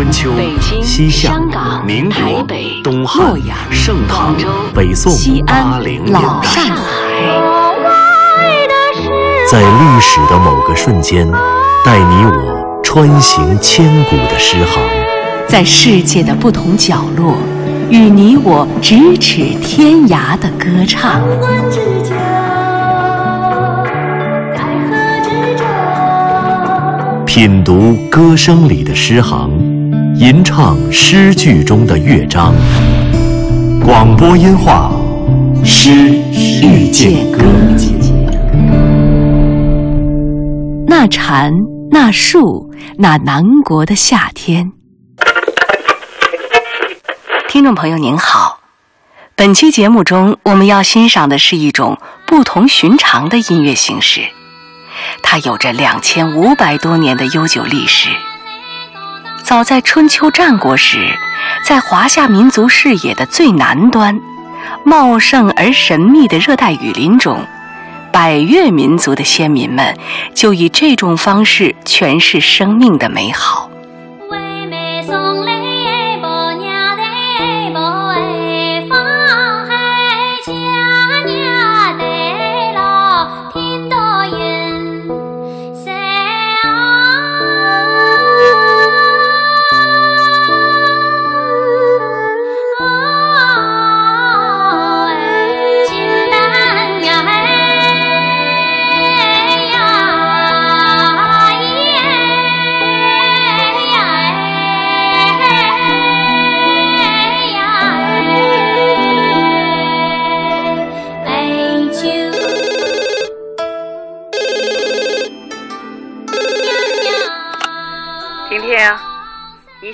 春秋、西夏、民国、东汉、盛唐、北宋、八零、老上海，在历史的某个瞬间，带你我穿行千古的诗行；在世界的不同角落，与你我咫尺天涯的歌唱。品读歌声里的诗行，吟唱诗句中的乐章。广播音画，诗遇见歌。那蝉，那树，那南国的夏天。听众朋友您好，本期节目中我们要欣赏的是一种不同寻常的音乐形式。它有着两千五百多年的悠久历史。早在春秋战国时，在华夏民族视野的最南端、茂盛而神秘的热带雨林中，百越民族的先民们就以这种方式诠释生命的美好。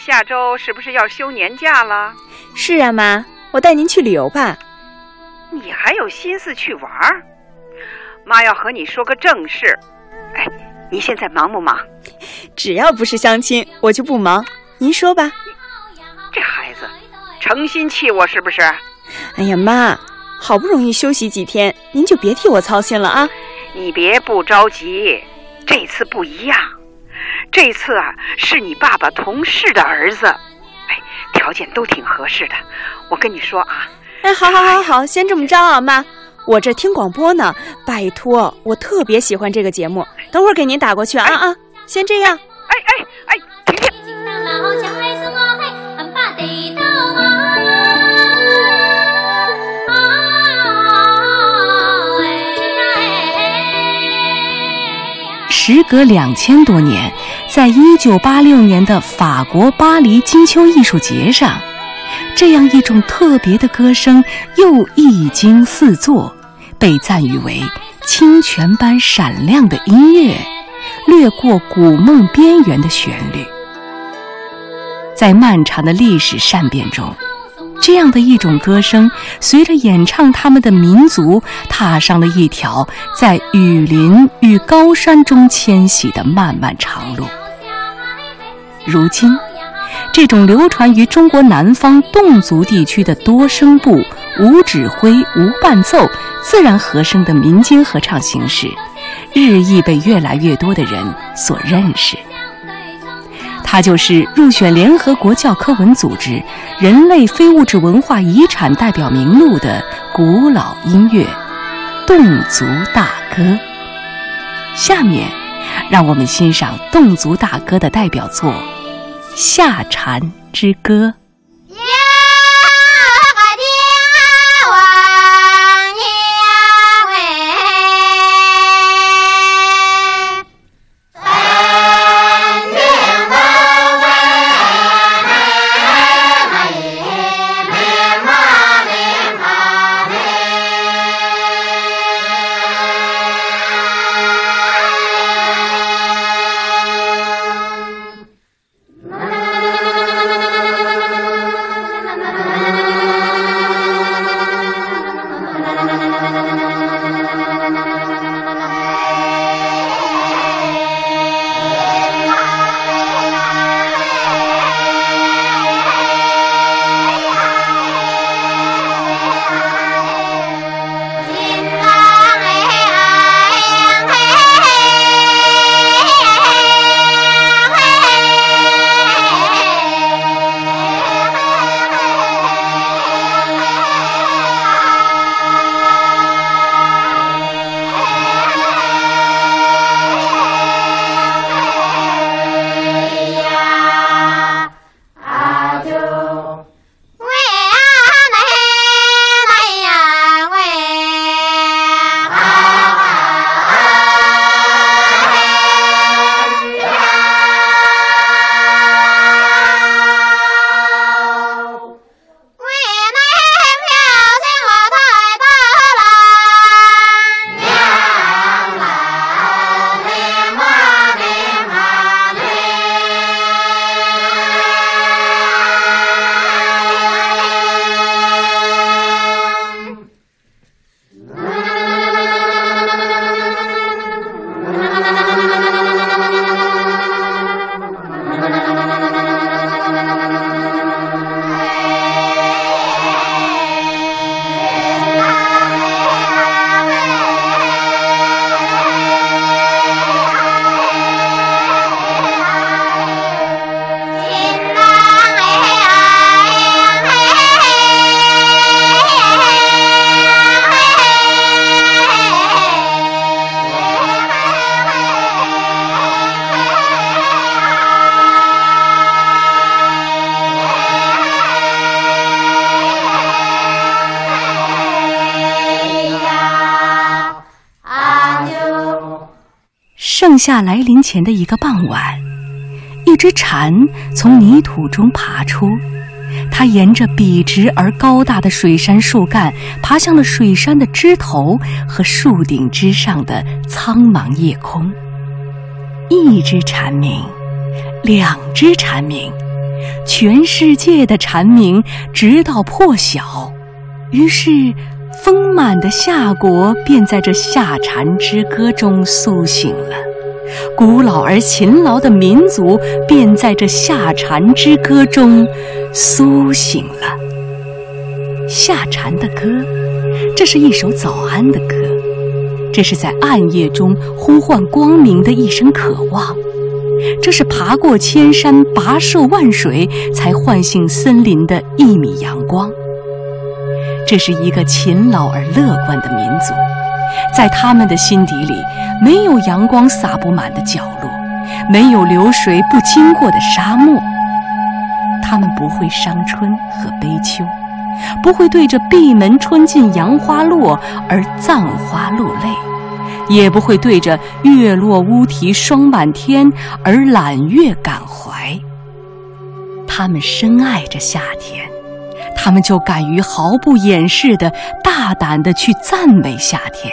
下周是不是要休年假了？是啊，妈，我带您去旅游吧。你还有心思去玩？妈要和你说个正事。哎，你现在忙不忙？只要不是相亲，我就不忙。您说吧。这孩子，成心气我是不是？哎呀，妈，好不容易休息几天，您就别替我操心了啊。你别不着急，这次不一样。这次啊，是你爸爸同事的儿子，哎，条件都挺合适的。我跟你说啊，哎，好好好好，先这么着啊，妈，我这听广播呢，拜托，我特别喜欢这个节目，等会儿给您打过去啊啊，先这样。哎哎哎，停停。时隔两千多年，在一九八六年的法国巴黎金秋艺术节上，这样一种特别的歌声又一经四座，被赞誉为清泉般闪亮的音乐，掠过古梦边缘的旋律，在漫长的历史善变中。这样的一种歌声，随着演唱他们的民族，踏上了一条在雨林与高山中迁徙的漫漫长路。如今，这种流传于中国南方侗族地区的多声部、无指挥、无伴奏、自然和声的民间合唱形式，日益被越来越多的人所认识。它就是入选联合国教科文组织人类非物质文化遗产代表名录的古老音乐——侗族大歌。下面，让我们欣赏侗族大歌的代表作《夏蝉之歌》。盛夏来临前的一个傍晚，一只蝉从泥土中爬出，它沿着笔直而高大的水杉树干爬向了水杉的枝头和树顶之上的苍茫夜空。一只蝉鸣，两只蝉鸣，全世界的蝉鸣，直到破晓。于是。丰满的夏国便在这夏蝉之歌中苏醒了，古老而勤劳的民族便在这夏蝉之歌中苏醒了。夏蝉的歌，这是一首早安的歌，这是在暗夜中呼唤光明的一声渴望，这是爬过千山、跋涉万水才唤醒森林的一米阳光。这是一个勤劳而乐观的民族，在他们的心底里，没有阳光洒不满的角落，没有流水不经过的沙漠。他们不会伤春和悲秋，不会对着闭门春尽杨花落而葬花落泪，也不会对着月落乌啼霜满天而揽月感怀。他们深爱着夏天。他们就敢于毫不掩饰的大胆的去赞美夏天，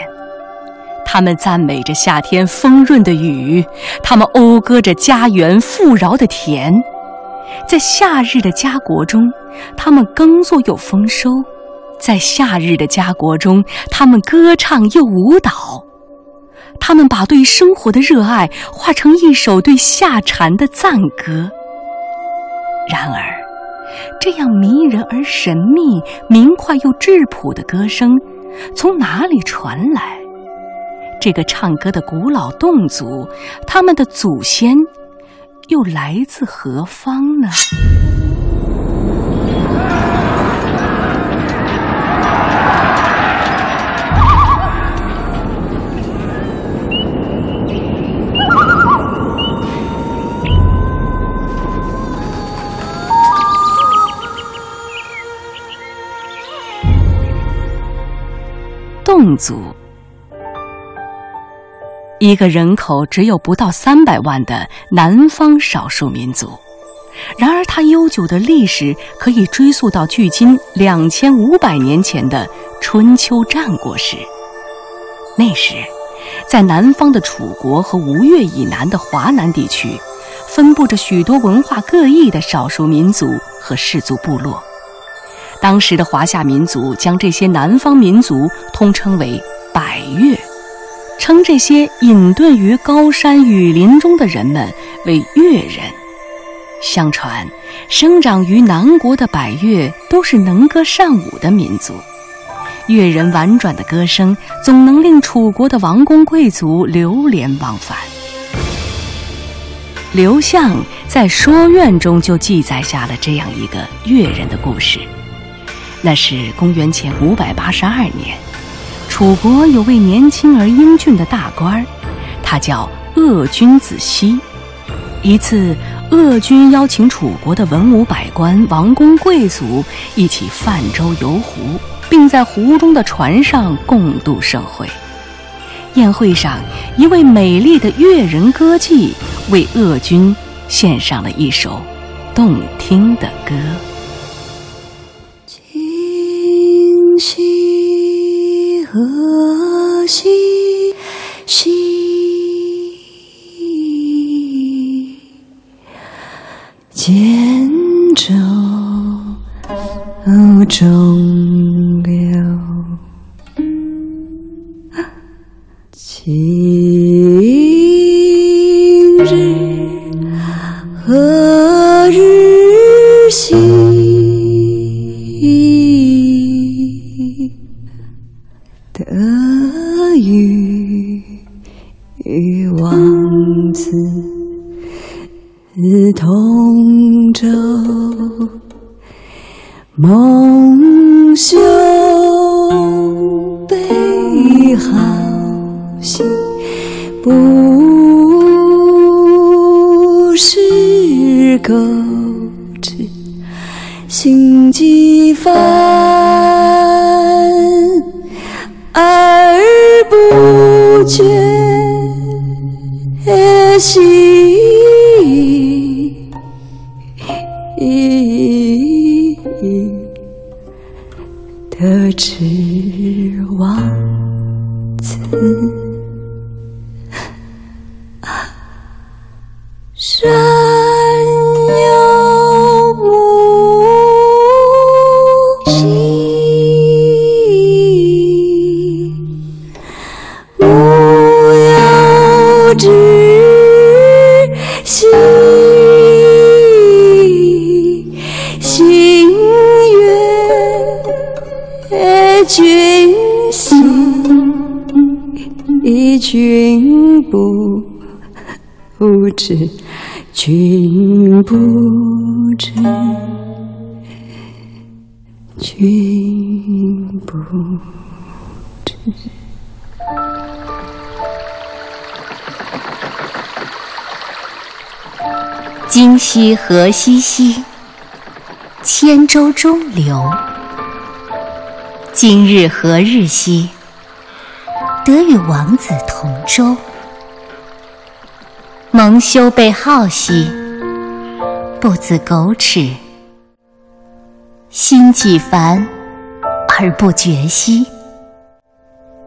他们赞美着夏天丰润的雨，他们讴歌着家园富饶的田，在夏日的家国中，他们耕作又丰收，在夏日的家国中，他们歌唱又舞蹈，他们把对生活的热爱化成一首对夏蝉的赞歌。然而。这样迷人而神秘、明快又质朴的歌声，从哪里传来？这个唱歌的古老侗族，他们的祖先又来自何方呢？侗族，一个人口只有不到三百万的南方少数民族。然而，它悠久的历史可以追溯到距今两千五百年前的春秋战国时。那时，在南方的楚国和吴越以南的华南地区，分布着许多文化各异的少数民族和氏族部落。当时的华夏民族将这些南方民族通称为百越，称这些隐遁于高山雨林中的人们为越人。相传，生长于南国的百越都是能歌善舞的民族。越人婉转的歌声总能令楚国的王公贵族流连忘返。刘向在《说苑》中就记载下了这样一个越人的故事。那是公元前五百八十二年，楚国有位年轻而英俊的大官，他叫鄂君子西。一次，鄂君邀请楚国的文武百官、王公贵族一起泛舟游湖，并在湖中的船上共度盛会。宴会上，一位美丽的越人歌妓为鄂君献上了一首动听的歌。西河西西，剑舟中流，一方有枝兮，心悦君心，君不知。君不知，君不知。今夕何夕兮，千舟中流。今日何日兮，得与王子同舟。蒙羞被好兮，不自苟耻；心几烦而不决兮，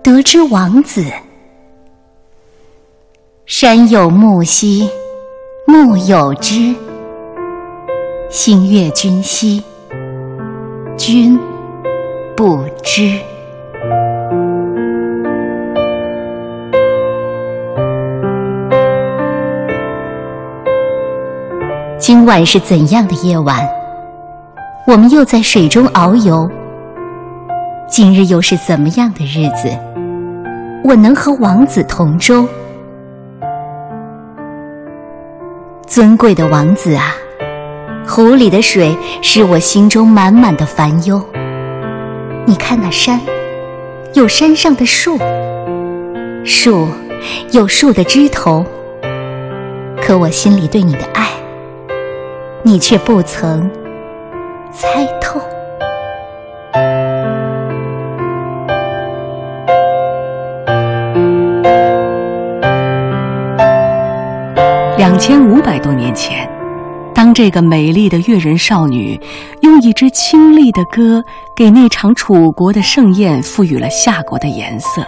得之王子。山有木兮，木有枝；心悦君兮，君不知。今晚是怎样的夜晚？我们又在水中遨游。今日又是怎么样的日子？我能和王子同舟。尊贵的王子啊，湖里的水是我心中满满的烦忧。你看那山，有山上的树；树有树的枝头。可我心里对你的爱。你却不曾猜两千五百多年前，当这个美丽的越人少女用一支清丽的歌给那场楚国的盛宴赋予了夏国的颜色，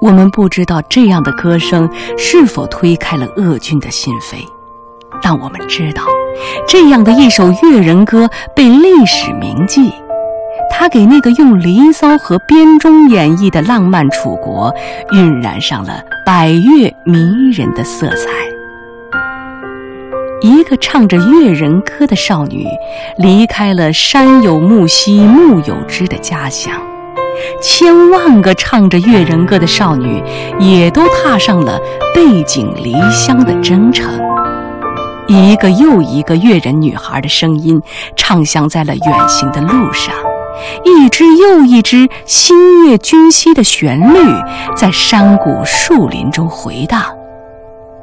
我们不知道这样的歌声是否推开了恶君的心扉。但我们知道，这样的一首越人歌被历史铭记，它给那个用《离骚》和编钟演绎的浪漫楚国晕染上了百越迷人的色彩。一个唱着越人歌的少女，离开了“山有木兮木有枝”的家乡；千万个唱着越人歌的少女，也都踏上了背井离乡的征程。一个又一个越人女孩的声音，唱响在了远行的路上；一支又一支心悦君兮的旋律，在山谷树林中回荡。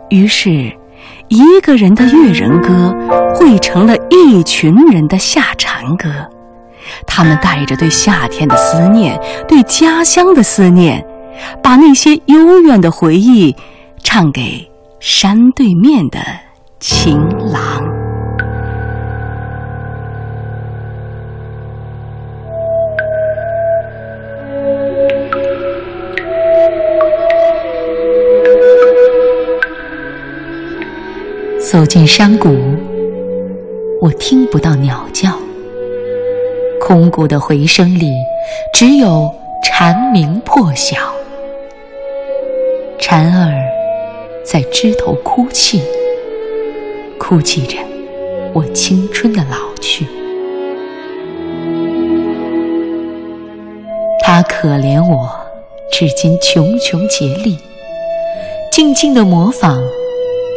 于是，一个人的越人歌汇成了一群人的夏蝉歌。他们带着对夏天的思念，对家乡的思念，把那些悠远的回忆唱给山对面的。情郎，走进山谷，我听不到鸟叫，空谷的回声里只有蝉鸣破晓，蝉儿在枝头哭泣。哭泣着，我青春的老去。他可怜我，至今穷穷竭力，静静的模仿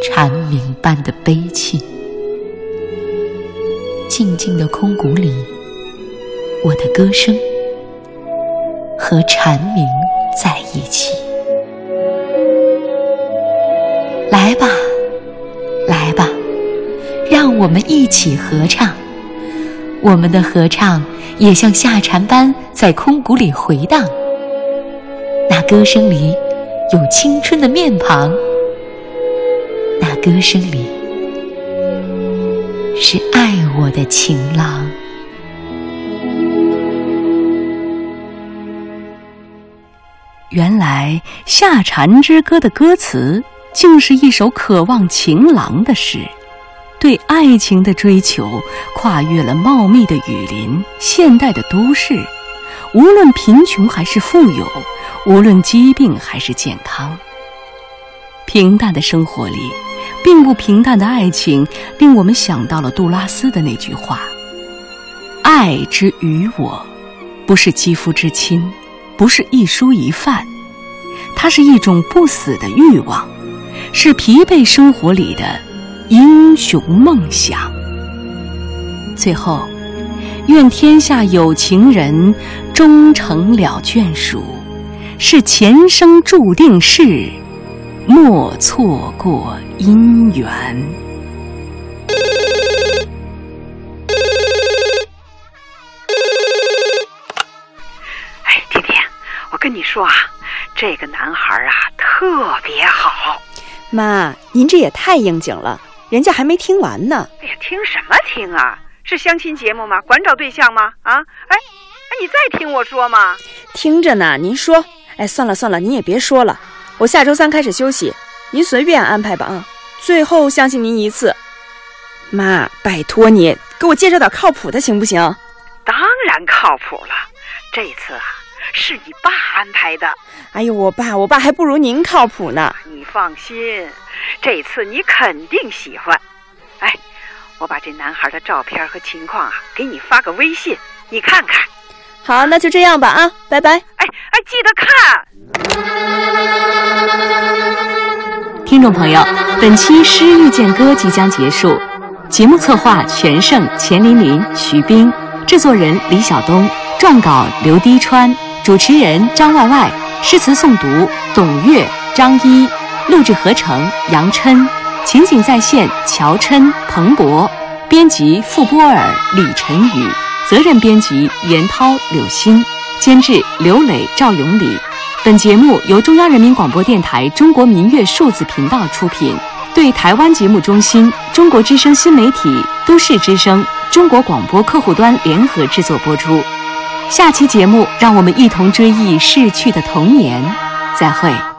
蝉鸣般的悲泣。静静的空谷里，我的歌声和蝉鸣在一起。来吧。来吧，让我们一起合唱，我们的合唱也像夏蝉般在空谷里回荡。那歌声里有青春的面庞，歌声里是爱我的情郎。原来《夏蝉之歌》的歌词竟是一首渴望情郎的诗，对爱情的追求跨越了茂密的雨林、现代的都市。无论贫穷还是富有，无论疾病还是健康，平淡的生活里，并不平淡的爱情，令我们想到了杜拉斯的那句话：“爱之于我，不是肌肤之亲。”不是一蔬一饭，它是一种不死的欲望，是疲惫生活里的英雄梦想。最后，愿天下有情人终成了眷属，是前生注定事，莫错过姻缘。跟你说啊，这个男孩啊特别好。妈，您这也太应景了，人家还没听完呢。哎呀，听什么听啊？是相亲节目吗？管找对象吗？啊？哎，哎，你再听我说嘛。听着呢，您说。哎，算了算了，您也别说了。我下周三开始休息，您随便安排吧啊。最后相信您一次，妈，拜托你给我介绍点靠谱的行不行？当然靠谱了，这次啊。是你爸安排的。哎呦，我爸，我爸还不如您靠谱呢。你放心，这次你肯定喜欢。哎，我把这男孩的照片和情况啊，给你发个微信，你看看。好，那就这样吧啊，拜拜。哎哎，记得看。听众朋友，本期《诗遇见歌》即将结束，节目策划全胜、钱琳琳、徐冰，制作人李晓东，撰稿刘滴川。主持人张外外，诗词诵读董月、张一，录制合成杨琛，情景再现乔琛、彭博，编辑傅波尔、李晨宇，责任编辑严涛、柳鑫，监制刘磊、赵永礼。本节目由中央人民广播电台中国民乐数字频道出品，对台湾节目中心、中国之声新媒体、都市之声、中国广播客户端联合制作播出。下期节目，让我们一同追忆逝去的童年。再会。